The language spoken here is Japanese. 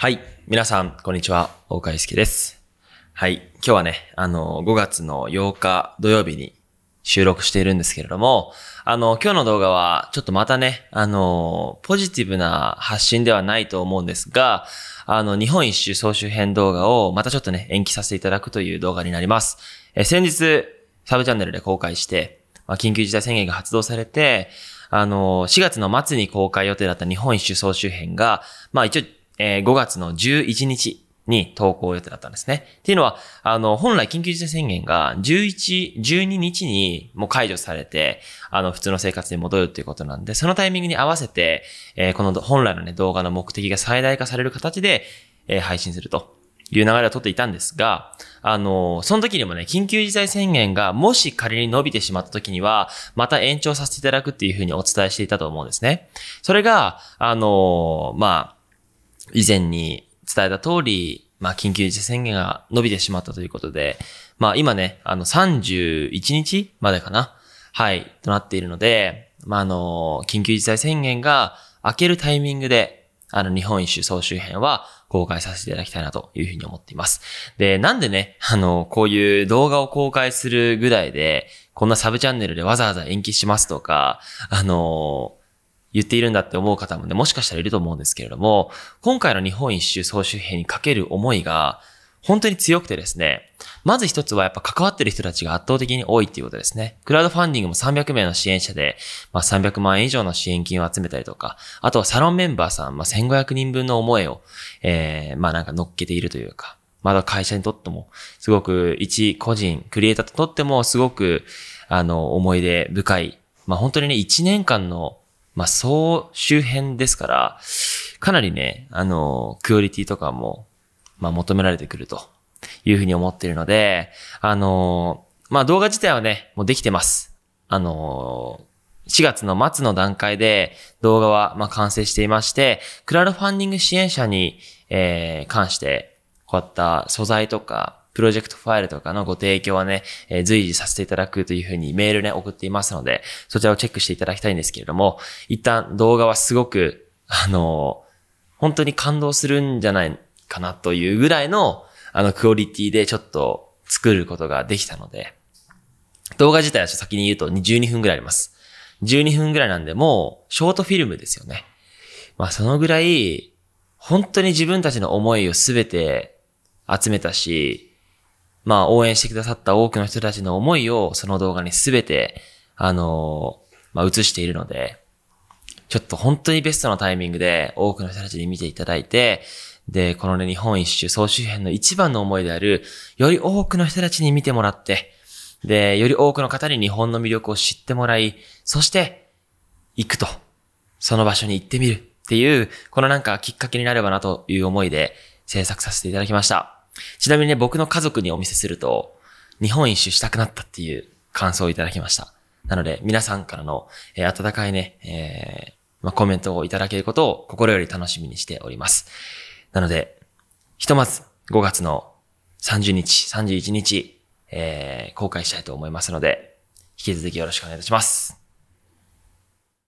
はい。皆さん、こんにちは。大川祐介です。はい。今日はね、あの、5月の8日土曜日に収録しているんですけれども、あの、今日の動画は、ちょっとまたね、あの、ポジティブな発信ではないと思うんですが、あの、日本一周総集編動画をまたちょっとね、延期させていただくという動画になります。え先日、サブチャンネルで公開して、まあ、緊急事態宣言が発動されて、あの、4月の末に公開予定だった日本一周総集編が、まあ一応、えー5月の11日に投稿予定だったんですね。っていうのは、あの、本来緊急事態宣言が11、12日にもう解除されて、あの、普通の生活に戻るっていうことなんで、そのタイミングに合わせて、えーこの本来のね、動画の目的が最大化される形で、えー配信すると。いう流れをとっていたんですが、あの、その時にもね、緊急事態宣言がもし仮に伸びてしまった時には、また延長させていただくっていうふうにお伝えしていたと思うんですね。それが、あの、まあ、以前に伝えた通り、まあ、緊急事態宣言が伸びてしまったということで、まあ、今ね、あの、31日までかなはい、となっているので、まあ、あの、緊急事態宣言が明けるタイミングで、あの、日本一周総集編は公開させていただきたいなというふうに思っています。で、なんでね、あの、こういう動画を公開するぐらいで、こんなサブチャンネルでわざわざ延期しますとか、あの、言っているんだって思う方もね、もしかしたらいると思うんですけれども、今回の日本一周総集編にかける思いが、本当に強くてですね、まず一つはやっぱ関わってる人たちが圧倒的に多いっていうことですね。クラウドファンディングも300名の支援者で、まあ、300万円以上の支援金を集めたりとか、あとはサロンメンバーさん、まあ、1500人分の思いを、えー、まあなんか乗っけているというか、まだ会社にとっても、すごく一個人、クリエイターととってもすごく、あの、思い出深い、まあ本当にね、1年間の、まあ総周辺ですから、かなりね、あの、クオリティとかも、まあ求められてくるというふうに思っているので、あの、まあ動画自体はね、もうできてます。あの、4月の末の段階で動画はまあ完成していまして、クラウドファンディング支援者に、えー関して、こういった素材とか、プロジェクトファイルとかのご提供はね、えー随時させていただくというふうにメールね、送っていますので、そちらをチェックしていただきたいんですけれども、一旦動画はすごく、あの本当に感動するんじゃないかなというぐらいの、あの、クオリティでちょっと作ることができたので、動画自体はちょっと先に言うと12分ぐらいあります。12分ぐらいなんで、もう、ショートフィルムですよね。まあ、そのぐらい、本当に自分たちの思いをすべて集めたし、まあ、応援してくださった多くの人たちの思いをその動画にすべて、あのまあ、映しているので、ちょっと本当にベストなタイミングで多くの人たちに見ていただいて、で、このね、日本一周総集編の一番の思いである、より多くの人たちに見てもらって、で、より多くの方に日本の魅力を知ってもらい、そして、行くと。その場所に行ってみるっていう、このなんかきっかけになればなという思いで制作させていただきました。ちなみにね、僕の家族にお見せすると、日本一周したくなったっていう感想をいただきました。なので、皆さんからの、えー温かいね、えーまあ、コメントをいただけることを心より楽しみにしております。なので、ひとまず5月の30日、31日、えー公開したいと思いますので、引き続きよろしくお願いいたします。